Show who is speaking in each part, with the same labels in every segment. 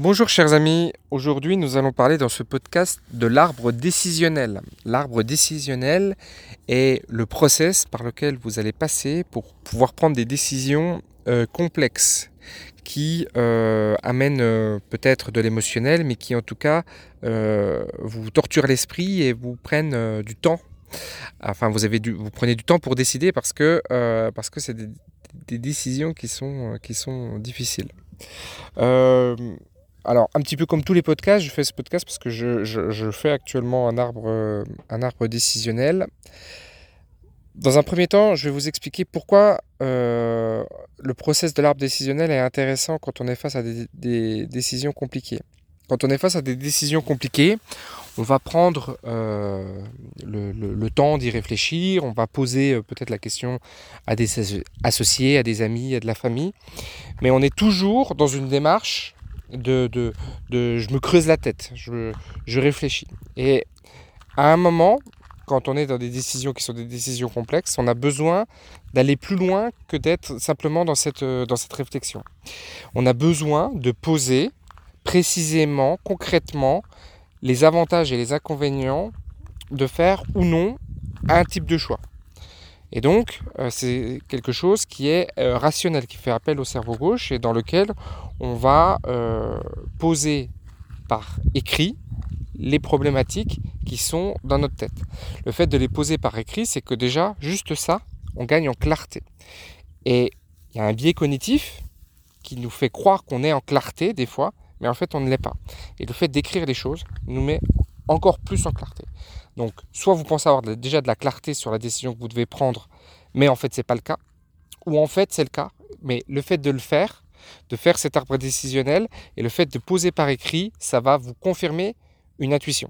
Speaker 1: Bonjour chers amis, aujourd'hui nous allons parler dans ce podcast de l'arbre décisionnel. L'arbre décisionnel est le process par lequel vous allez passer pour pouvoir prendre des décisions euh, complexes qui euh, amènent euh, peut-être de l'émotionnel mais qui en tout cas vous torturent l'esprit et vous prennent du temps. Enfin vous, avez vous prenez du temps pour décider parce que c'est des, des, décisions qui sont, qui sont difficiles. Alors, un petit peu comme tous les podcasts, je fais ce podcast parce que je, fais actuellement un arbre, euh, un arbre décisionnel. Dans un premier temps, je vais vous expliquer pourquoi euh, le process de l'arbre décisionnel est intéressant quand on est face à des, décisions compliquées. Quand on est face à des décisions compliquées, on va prendre euh, le, temps d'y réfléchir, on va poser peut-être la question à des associés, à des amis, à de la famille, mais on est toujours dans une démarche de, de, de, je me creuse la tête, je, je réfléchis. Et à un moment, quand on est dans des décisions qui sont des décisions complexes, on a besoin d'aller plus loin que d'être simplement dans cette, dans cette réflexion. On a besoin de poser précisément, concrètement, les avantages et les inconvénients de faire ou non un type de choix. Et donc, euh, c'est quelque chose qui est euh, rationnel, qui fait appel au cerveau gauche et dans lequel on va euh, poser par écrit les problématiques qui sont dans notre tête. Le fait de les poser par écrit, c'est que déjà, juste ça, on gagne en clarté. Et il y a un biais cognitif qui nous fait croire qu'on est en clarté des fois, mais en fait on ne l'est pas. Et le fait d'écrire les choses nous met encore plus en clarté. Donc, soit vous pensez avoir déjà de la clarté sur la décision que vous devez prendre, mais en fait, ce n'est pas le cas. Ou en fait, c'est le cas, mais le fait de le faire, de faire cet arbre décisionnel et le fait de poser par écrit, ça va vous confirmer une intuition.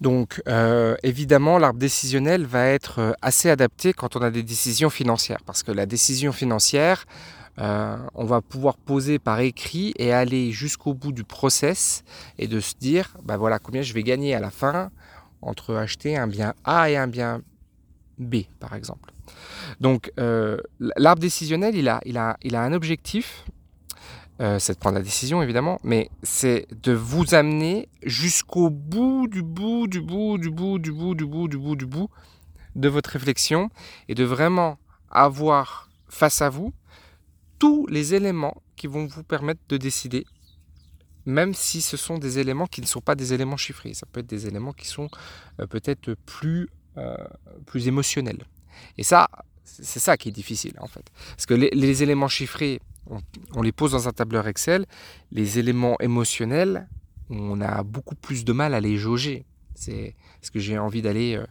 Speaker 1: Donc euh, évidemment, l'arbre décisionnel va être euh, assez adapté quand on a des décisions financières, parce que la décision financière, euh, on va pouvoir poser par écrit et aller jusqu'au bout du process et de se dire, bah voilà, combien je vais gagner à la fin entre acheter un bien A et un bien B, par exemple. Donc, euh, l'arbre décisionnel, il a, un objectif, euh, c'est de prendre la décision évidemment, mais c'est de vous amener jusqu'au bout du bout, du bout, du bout, du bout, du bout, du bout, du bout de votre réflexion et de vraiment avoir face à vous tous les éléments qui vont vous permettre de décider même si ce sont des éléments qui ne sont pas des éléments chiffrés. Ça peut être des éléments qui sont euh, peut-être plus, euh, plus émotionnels. Et ça, c'est ça qui est difficile en fait. Parce que les, éléments chiffrés, on, les pose dans un tableur Excel. Les éléments émotionnels, on a beaucoup plus de mal à les jauger. C'est ce que j'ai envie d'aller euh,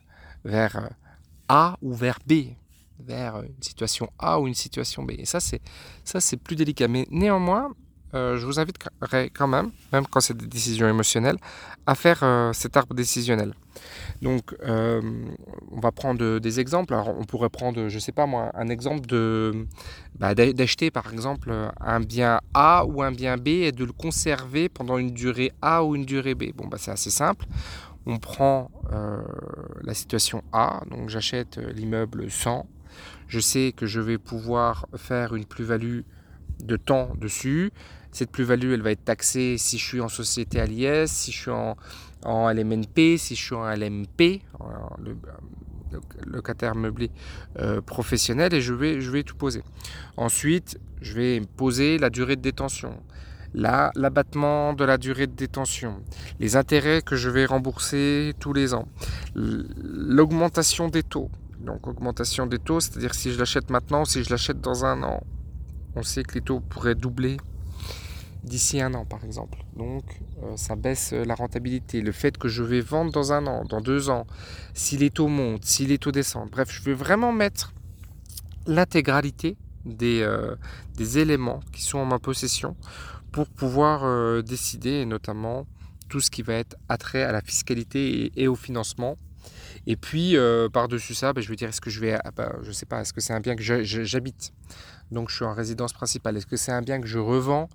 Speaker 1: vers A ou vers B vers une situation A ou une situation B. Et ça, c'est, ça, c'est plus délicat. Mais néanmoins, euh, je vous invite quand même, même quand c'est des décisions émotionnelles, à faire euh, cet arbre décisionnel. Donc, euh, on va prendre des exemples. Alors, on pourrait prendre, je sais pas moi, un exemple de bah, d'acheter par exemple un bien A ou un bien B et de le conserver pendant une durée A ou une durée B. Bon, bah, c'est assez simple. On prend la situation A, donc j'achète l'immeuble 100 je sais que je vais pouvoir faire une plus-value de temps dessus. Cette plus-value, elle va être taxée si je suis en société à l'IS, si je suis en, LMNP, si je suis en LMP, le, locataire meublé euh, professionnel, et je vais, je vais tout poser. Ensuite, je vais poser la durée de détention, l'abattement de la durée de détention, les intérêts que je vais rembourser tous les ans, l'augmentation des taux, donc augmentation des taux, c'est-à-dire si je l'achète maintenant, si je l'achète dans un an, on sait que les taux pourraient doubler d'ici un an par exemple. Donc euh, ça baisse la rentabilité. Le fait que je vais vendre dans un an, dans deux ans, si les taux montent, si les taux descendent, bref, je vais vraiment mettre l'intégralité des, euh, des éléments qui sont en ma possession pour pouvoir euh, décider, notamment tout ce qui va être attrait à la fiscalité et au financement et puis, euh, par-dessus ça, ben, je vais dire, est-ce que je vais, ah, bah, je sais pas, est-ce que c'est un bien que j'habite? Donc, je suis en résidence principale. Est-ce que c'est un bien que je revends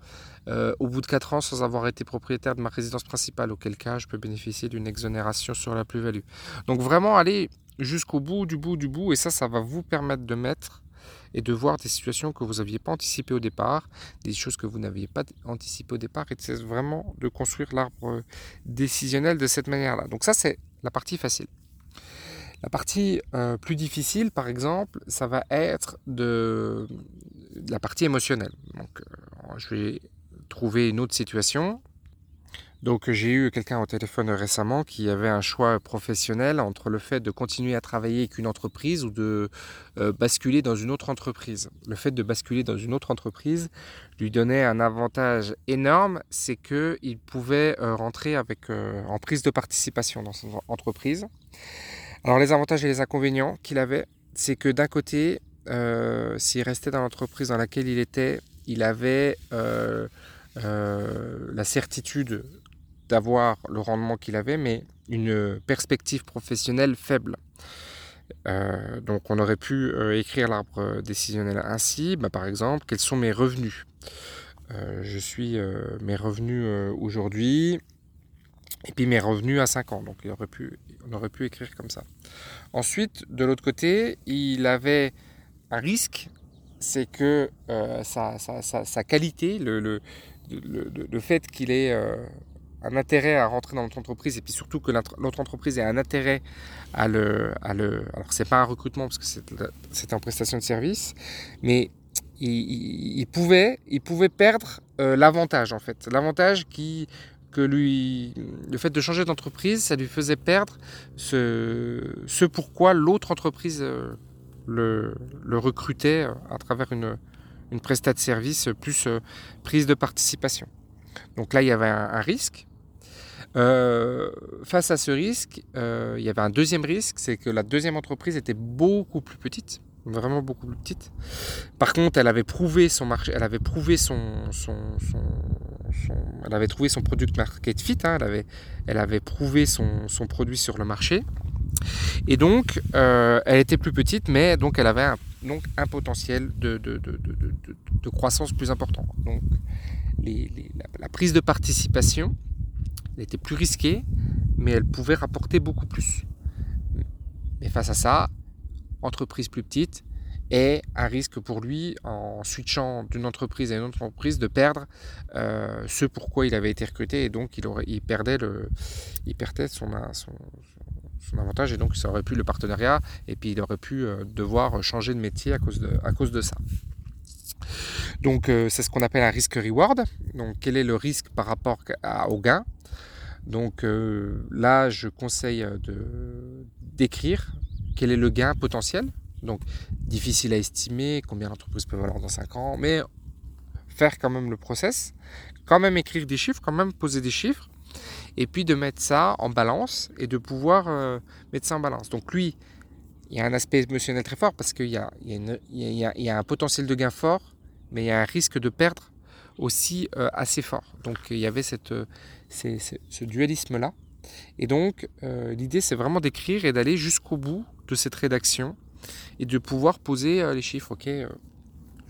Speaker 1: euh, au bout de 4 ans sans avoir été propriétaire de ma résidence principale? Auquel cas, je peux bénéficier d'une exonération sur la plus-value. Donc, vraiment aller jusqu'au bout du bout du bout. Et ça, ça va vous permettre de mettre et de voir des situations que vous n'aviez pas anticipées au départ, des choses que vous n'aviez pas anticipées au départ, et c'est vraiment de construire l'arbre décisionnel de cette manière-là. Donc ça, c'est la partie facile. La partie euh, plus difficile, par exemple, ça va être de, la partie émotionnelle. Donc, euh, je vais trouver une autre situation donc j'ai eu quelqu'un au téléphone récemment qui avait un choix professionnel entre le fait de continuer à travailler avec une entreprise ou de euh, basculer dans une autre entreprise. Le fait de basculer dans une autre entreprise lui donnait un avantage énorme, c'est qu'il pouvait rentrer avec, en prise de participation dans son entreprise. Alors les avantages et les inconvénients qu'il avait, c'est que d'un côté, s'il restait dans l'entreprise dans laquelle il était, il avait... la certitude d'avoir le rendement qu'il avait, mais une perspective professionnelle faible. Euh, donc on aurait pu euh, écrire l'arbre décisionnel ainsi, bah, par exemple, quels sont mes revenus? Euh, Je suis mes revenus aujourd'hui, et puis mes revenus à 5 ans. Donc on aurait pu écrire comme ça. Ensuite, de l'autre côté, il avait un risque, c'est que sa, sa, qualité, le, fait qu'il ait un intérêt à rentrer dans notre entreprise et puis surtout que notre entreprise ait un intérêt à le, à le alors c'est pas un recrutement parce que c'est en prestation de service, mais il, pouvait, il pouvait perdre euh, l'avantage en fait, l'avantage qui que lui, le fait de changer d'entreprise, ça lui faisait perdre ce, ce pourquoi l'autre entreprise euh, le, recrutait euh, à travers une, une de service plus prise de participation. Donc là, il y avait un risque, euh, face à ce risque, euh, il y avait un deuxième risque, c'est que la deuxième entreprise était beaucoup plus petite, vraiment beaucoup plus petite. Par contre, elle avait prouvé son marché, elle avait prouvé son, son, elle avait trouvé son product market fit, hein, elle, avait, elle avait prouvé son, son, produit sur le marché. Et donc, euh, elle était plus petite, mais donc elle avait un, donc un potentiel de, de, de, de, croissance plus important. Donc, la, prise de participation elle était plus risquée, mais elle pouvait rapporter beaucoup plus. Mais face à ça, entreprise plus petite, et un risque pour lui, en switchant d'une entreprise à une autre entreprise, de perdre euh, ce pourquoi il avait été recruté, et donc il, aurait, il perdait, le, il perdait son, son, avantage, et donc ça aurait pu le partenariat, et puis il aurait pu euh, devoir changer de métier à cause de, à cause de ça. Donc euh, c'est ce qu'on appelle un risque reward. Donc quel est le risque par rapport au gain? Donc euh, là, je conseille de d'écrire quel est le gain potentiel. Donc difficile à estimer, combien l'entreprise peut valoir dans 5 ans, mais faire quand même le process, quand même écrire des chiffres, quand même poser des chiffres, et puis de mettre ça en balance et de pouvoir euh, mettre ça en balance. Donc lui, il y a un aspect émotionnel très fort parce qu'il y a, un potentiel de gain fort, mais il y a un risque de perdre aussi assez fort. Donc il y avait c'est ce dualisme-là. Et donc, euh, l'idée, c'est vraiment d'écrire et d'aller jusqu'au bout de cette rédaction et de pouvoir poser euh, les chiffres. Ok, euh,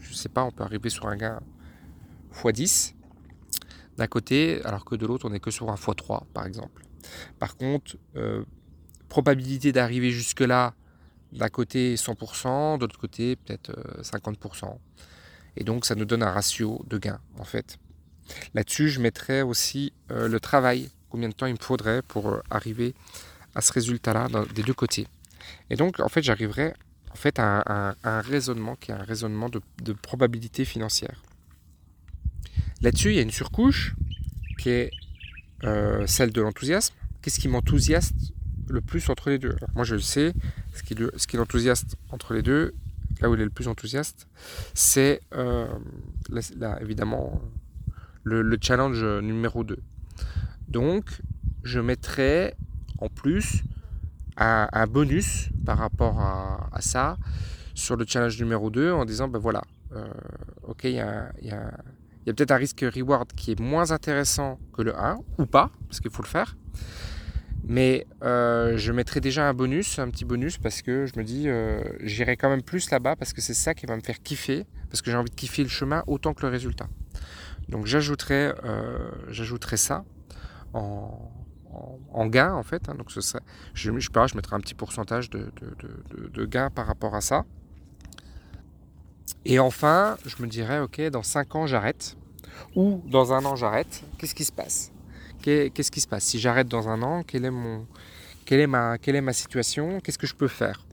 Speaker 1: je sais pas, on peut arriver sur un gain x10 d'un côté, alors que de l'autre, on n'est que sur un x3, par exemple. Par contre, probabilité d'arriver jusque-là, d'un côté 100%, de l'autre côté peut-être 50%. Et donc, ça nous donne un ratio de gain, en fait. Là-dessus, je mettrais aussi euh, le travail, combien de temps il me faudrait pour euh, arriver à ce résultat-là des deux côtés. Et donc, en fait, j'arriverai en fait, à, un raisonnement qui est un raisonnement de, probabilité financière. Là-dessus, il y a une surcouche qui est euh, celle de l'enthousiasme. Qu'est-ce qui m'enthousiaste le plus entre les deux? Moi, je le sais, ce qui, ce qui l'enthousiaste entre les deux, là où il est le plus enthousiaste, c'est évidemment le, challenge numéro 2. Donc, je mettrai en plus un, bonus par rapport à, ça sur le challenge numéro 2 en disant, ben voilà, euh, ok, il y a, peut-être un risque reward qui est moins intéressant que le 1, ou pas, parce qu'il faut le faire. Mais euh, je mettrai déjà un bonus, un petit bonus, parce que je me dis, euh, j'irai quand même plus là-bas, parce que c'est ça qui va me faire kiffer, parce que j'ai envie de kiffer le chemin autant que le résultat. Donc j'ajouterai, j'ajouterai ça en, en, gain en fait. Hein. donc ce serait, je, je, je mettrai un petit pourcentage de, de, de, gain par rapport à ça. Et enfin, je me dirais, ok, dans 5 ans, j'arrête. Ou dans un an, j'arrête. Qu'est-ce qui se passe? Qu'est-ce qui se passe? Si j'arrête dans un an, quelle est, mon, quelle est, ma, quelle est ma situation? Qu'est-ce que je peux faire?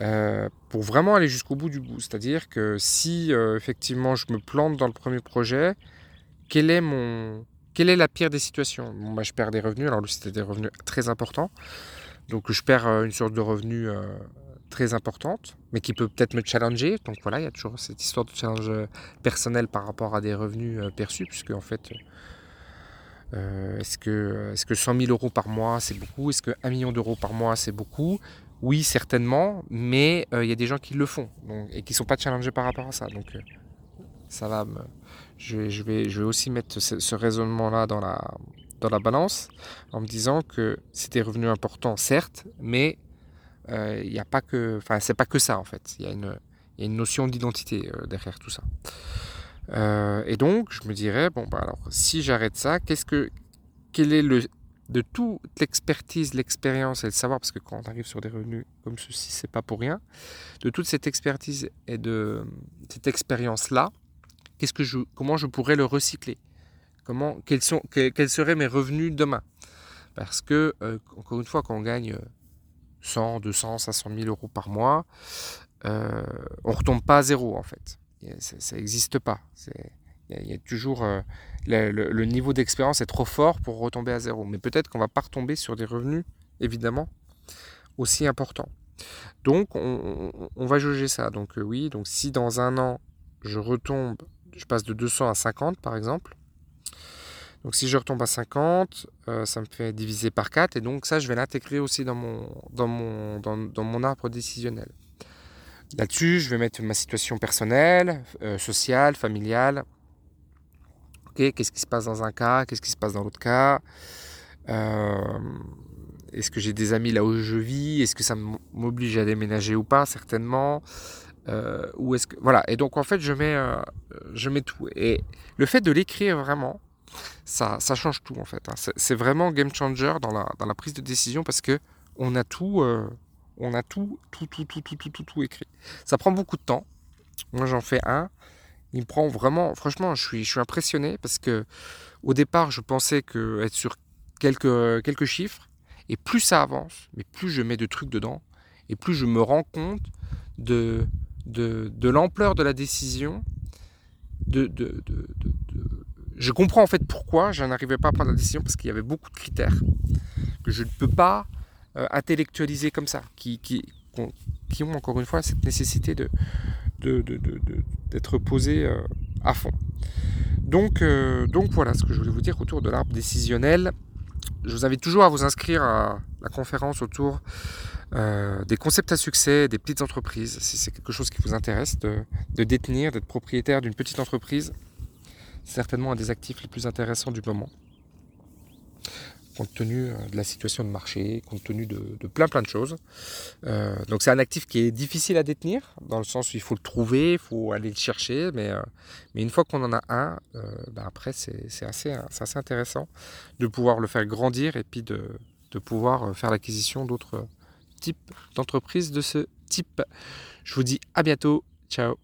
Speaker 1: Euh, pour vraiment aller jusqu'au bout du bout. C'est-à-dire que si euh, effectivement je me plante dans le premier projet, quel est mon, quelle est la pire des situations? Bah, Je perds des revenus, alors lui c'était des revenus très importants, donc je perds euh, une sorte de revenu très importante, mais qui peut peut-être me challenger. Donc voilà, il y a toujours cette histoire de challenge personnel par rapport à des revenus perçus, puisque en fait, est-ce que, est que 100 000 euros par mois c'est beaucoup? Est-ce que 1 million d'euros par mois c'est beaucoup? Oui, certainement, mais euh, il y a des gens qui le font et qui ne sont pas challengés par rapport à ça. Donc, euh, ça va me... je, vais, je, vais, je vais aussi mettre ce, raisonnement-là dans la, dans la balance en me disant que c'est des revenus importants, certes, mais euh, il n'y a pas que. Enfin, c'est pas que ça en fait. Il y, y a une notion d'identité derrière tout ça. et donc, je me dirais, bon, bah alors, si j'arrête ça, qu'est-ce que. Quel est le, de toute l'expertise, l'expérience et le savoir, parce que quand on arrive sur des revenus comme ceci, c'est pas pour rien, de toute cette expertise et de cette expérience-là, comment je pourrais le recycler? Quels, sont, seraient mes revenus demain? Parce que, euh, encore une fois, quand on gagne 100, 200, 500 000 euros par mois, euh, on ne retombe pas à zéro en fait. Ça n'existe pas. Il y, a toujours euh, le, niveau d'expérience est trop fort pour retomber à zéro. Mais peut-être qu'on va pas retomber sur des revenus, évidemment, aussi importants. Donc, on, va juger ça. Donc, oui, donc si dans un an, je retombe, je passe de 200 à 50, par exemple. Donc, si je retombe à 50, euh, ça me fait diviser par 4. Et donc, ça, je vais l'intégrer aussi dans mon, dans, mon, dans, mon arbre décisionnel. Là-dessus, je vais mettre ma situation personnelle, sociale, familiale, qu'est-ce qui se passe dans un cas, qu'est-ce qui se passe dans l'autre cas. Euh, est-ce que j'ai des amis là où je vis Est-ce que ça m'oblige à déménager ou pas Certainement. Euh, ou est-ce que voilà. Et donc en fait je mets euh, je mets tout. Et le fait de l'écrire vraiment ça, ça change tout en fait hein. c'est vraiment game changer dans la, dans la prise de décision parce que on a tout on a tout tout tout tout tout tout tout tout écrit. Ça prend beaucoup de temps. Moi j'en fais un. Il me prend vraiment, franchement, je suis, je suis impressionné parce que au départ, je pensais que être sur quelques, quelques chiffres, et plus ça avance, mais plus je mets de trucs dedans, et plus je me rends compte de, de, de l'ampleur de la décision. De, de, je comprends en fait pourquoi je n'arrivais pas à prendre la décision parce qu'il y avait beaucoup de critères que je ne peux pas euh, intellectualiser comme ça, qui, qui, qui ont encore une fois cette nécessité de, d'être posé euh, à fond. Donc, euh, donc voilà ce que je voulais vous dire autour de l'arbre décisionnel. Je vous invite toujours à vous inscrire à la conférence autour euh, des concepts à succès des petites entreprises. Si c'est quelque chose qui vous intéresse de, détenir, d'être propriétaire d'une petite entreprise, certainement un des actifs les plus intéressants du moment compte tenu euh, de la situation de marché, compte tenu de, plein plein de choses. Euh, donc c'est un actif qui est difficile à détenir, dans le sens où il faut le trouver, il faut aller le chercher, mais, une fois qu'on en a un, ben après c'est assez, intéressant de pouvoir le faire grandir et puis de pouvoir faire l'acquisition d'autres types d'entreprises de ce type. Je vous dis à bientôt, ciao